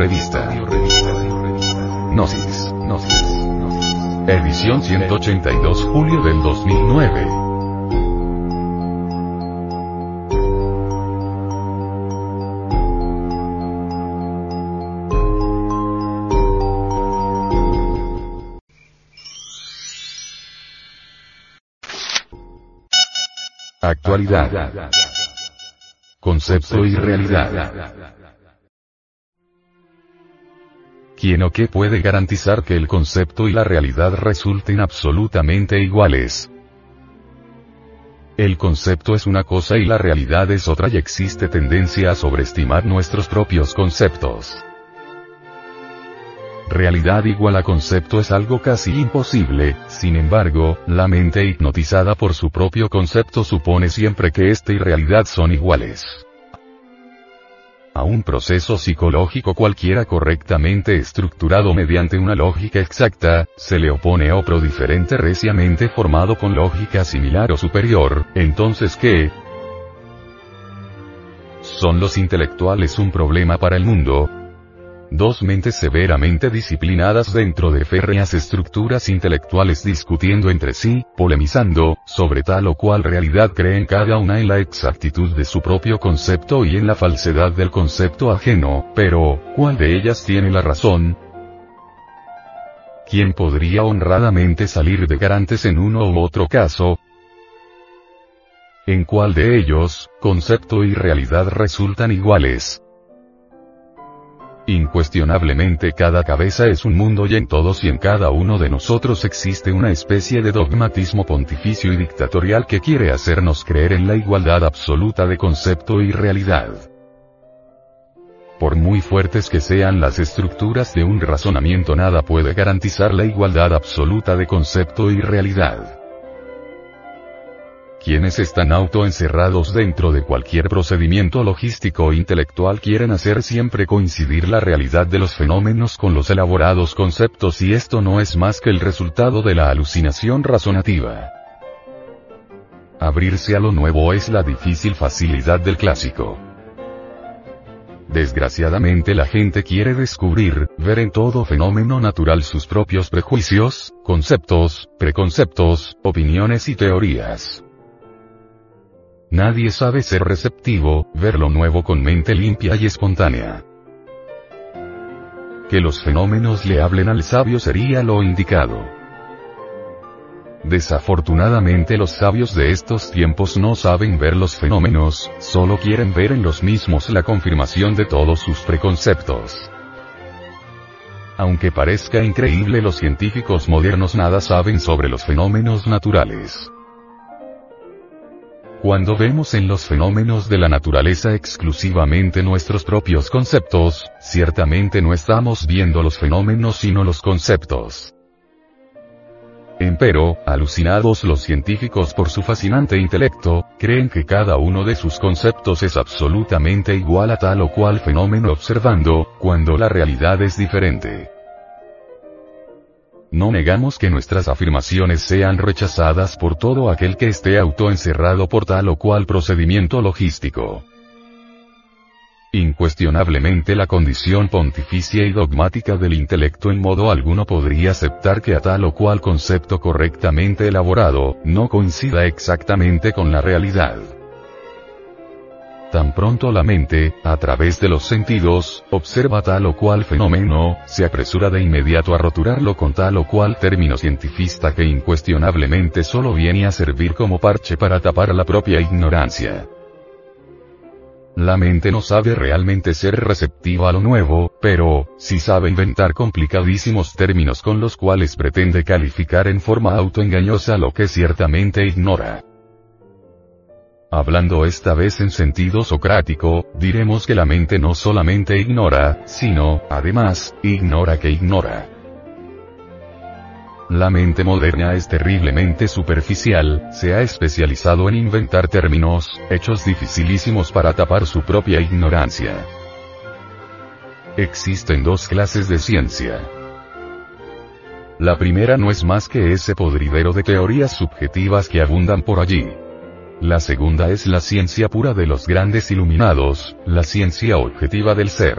Revista. Gnosis. Edición 182 julio del 2009. Actualidad. Concepto y realidad. ¿Quién o qué puede garantizar que el concepto y la realidad resulten absolutamente iguales? El concepto es una cosa y la realidad es otra y existe tendencia a sobreestimar nuestros propios conceptos. Realidad igual a concepto es algo casi imposible, sin embargo, la mente hipnotizada por su propio concepto supone siempre que éste y realidad son iguales. A un proceso psicológico cualquiera correctamente estructurado mediante una lógica exacta, se le opone otro diferente reciamente formado con lógica similar o superior, entonces ¿qué? ¿Son los intelectuales un problema para el mundo? Dos mentes severamente disciplinadas dentro de férreas estructuras intelectuales discutiendo entre sí, polemizando, sobre tal o cual realidad creen cada una en la exactitud de su propio concepto y en la falsedad del concepto ajeno, pero, ¿cuál de ellas tiene la razón? ¿Quién podría honradamente salir de garantes en uno u otro caso? ¿En cuál de ellos, concepto y realidad resultan iguales? Incuestionablemente cada cabeza es un mundo y en todos y en cada uno de nosotros existe una especie de dogmatismo pontificio y dictatorial que quiere hacernos creer en la igualdad absoluta de concepto y realidad. Por muy fuertes que sean las estructuras de un razonamiento nada puede garantizar la igualdad absoluta de concepto y realidad. Quienes están autoencerrados dentro de cualquier procedimiento logístico o intelectual quieren hacer siempre coincidir la realidad de los fenómenos con los elaborados conceptos y esto no es más que el resultado de la alucinación razonativa. Abrirse a lo nuevo es la difícil facilidad del clásico. Desgraciadamente la gente quiere descubrir, ver en todo fenómeno natural sus propios prejuicios, conceptos, preconceptos, opiniones y teorías. Nadie sabe ser receptivo, ver lo nuevo con mente limpia y espontánea. Que los fenómenos le hablen al sabio sería lo indicado. Desafortunadamente los sabios de estos tiempos no saben ver los fenómenos, solo quieren ver en los mismos la confirmación de todos sus preconceptos. Aunque parezca increíble los científicos modernos nada saben sobre los fenómenos naturales. Cuando vemos en los fenómenos de la naturaleza exclusivamente nuestros propios conceptos, ciertamente no estamos viendo los fenómenos sino los conceptos. Empero, alucinados los científicos por su fascinante intelecto, creen que cada uno de sus conceptos es absolutamente igual a tal o cual fenómeno observando, cuando la realidad es diferente. No negamos que nuestras afirmaciones sean rechazadas por todo aquel que esté autoencerrado por tal o cual procedimiento logístico. Incuestionablemente la condición pontificia y dogmática del intelecto en modo alguno podría aceptar que a tal o cual concepto correctamente elaborado, no coincida exactamente con la realidad. Tan pronto la mente, a través de los sentidos, observa tal o cual fenómeno, se apresura de inmediato a roturarlo con tal o cual término cientifista que incuestionablemente solo viene a servir como parche para tapar la propia ignorancia. La mente no sabe realmente ser receptiva a lo nuevo, pero, sí sabe inventar complicadísimos términos con los cuales pretende calificar en forma autoengañosa lo que ciertamente ignora. Hablando esta vez en sentido socrático, diremos que la mente no solamente ignora, sino, además, ignora que ignora. La mente moderna es terriblemente superficial, se ha especializado en inventar términos, hechos dificilísimos para tapar su propia ignorancia. Existen dos clases de ciencia. La primera no es más que ese podridero de teorías subjetivas que abundan por allí. La segunda es la ciencia pura de los grandes iluminados, la ciencia objetiva del ser.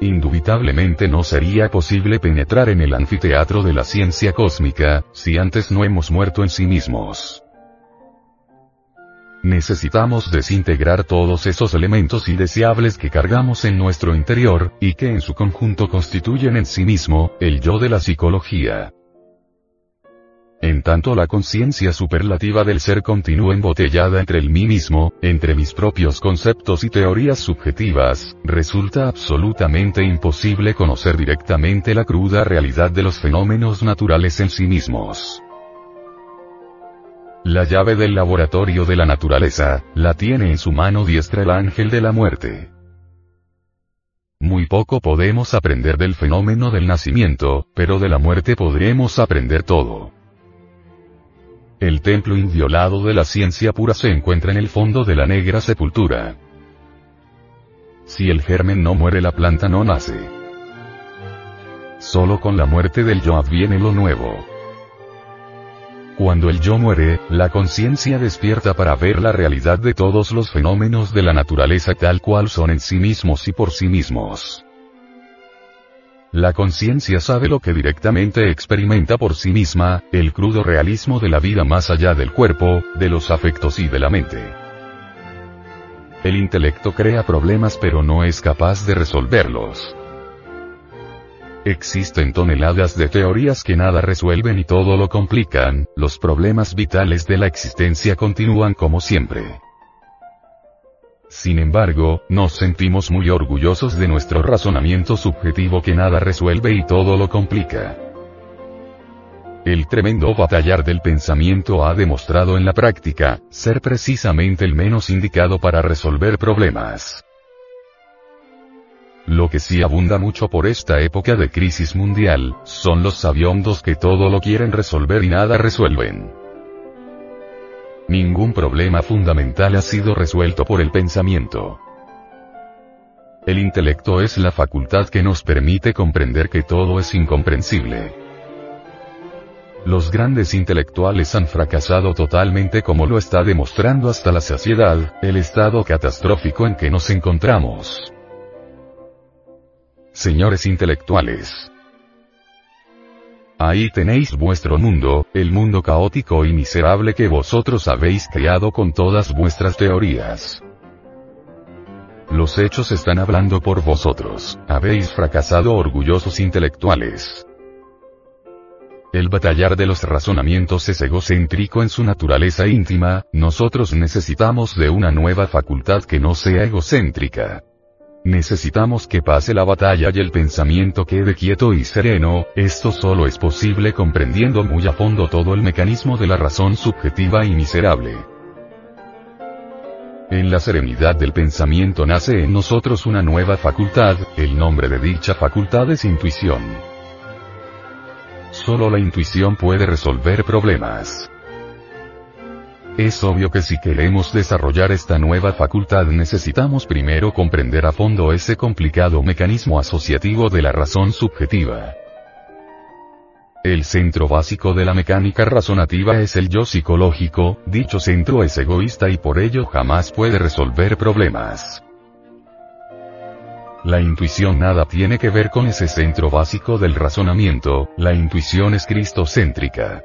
Indubitablemente no sería posible penetrar en el anfiteatro de la ciencia cósmica, si antes no hemos muerto en sí mismos. Necesitamos desintegrar todos esos elementos indeseables que cargamos en nuestro interior, y que en su conjunto constituyen en sí mismo, el yo de la psicología. En tanto la conciencia superlativa del ser continúa embotellada entre el mí mismo, entre mis propios conceptos y teorías subjetivas, resulta absolutamente imposible conocer directamente la cruda realidad de los fenómenos naturales en sí mismos. La llave del laboratorio de la naturaleza, la tiene en su mano diestra el ángel de la muerte. Muy poco podemos aprender del fenómeno del nacimiento, pero de la muerte podremos aprender todo. El templo inviolado de la ciencia pura se encuentra en el fondo de la negra sepultura. Si el germen no muere la planta no nace. Solo con la muerte del yo adviene lo nuevo. Cuando el yo muere, la conciencia despierta para ver la realidad de todos los fenómenos de la naturaleza tal cual son en sí mismos y por sí mismos. La conciencia sabe lo que directamente experimenta por sí misma, el crudo realismo de la vida más allá del cuerpo, de los afectos y de la mente. El intelecto crea problemas pero no es capaz de resolverlos. Existen toneladas de teorías que nada resuelven y todo lo complican, los problemas vitales de la existencia continúan como siempre. Sin embargo, nos sentimos muy orgullosos de nuestro razonamiento subjetivo que nada resuelve y todo lo complica. El tremendo batallar del pensamiento ha demostrado en la práctica, ser precisamente el menos indicado para resolver problemas. Lo que sí abunda mucho por esta época de crisis mundial, son los sabiondos que todo lo quieren resolver y nada resuelven. Ningún problema fundamental ha sido resuelto por el pensamiento. El intelecto es la facultad que nos permite comprender que todo es incomprensible. Los grandes intelectuales han fracasado totalmente como lo está demostrando hasta la saciedad, el estado catastrófico en que nos encontramos. Señores intelectuales, Ahí tenéis vuestro mundo, el mundo caótico y miserable que vosotros habéis creado con todas vuestras teorías. Los hechos están hablando por vosotros, habéis fracasado orgullosos intelectuales. El batallar de los razonamientos es egocéntrico en su naturaleza íntima, nosotros necesitamos de una nueva facultad que no sea egocéntrica. Necesitamos que pase la batalla y el pensamiento quede quieto y sereno, esto solo es posible comprendiendo muy a fondo todo el mecanismo de la razón subjetiva y miserable. En la serenidad del pensamiento nace en nosotros una nueva facultad, el nombre de dicha facultad es intuición. Solo la intuición puede resolver problemas. Es obvio que si queremos desarrollar esta nueva facultad necesitamos primero comprender a fondo ese complicado mecanismo asociativo de la razón subjetiva. El centro básico de la mecánica razonativa es el yo psicológico, dicho centro es egoísta y por ello jamás puede resolver problemas. La intuición nada tiene que ver con ese centro básico del razonamiento, la intuición es cristocéntrica.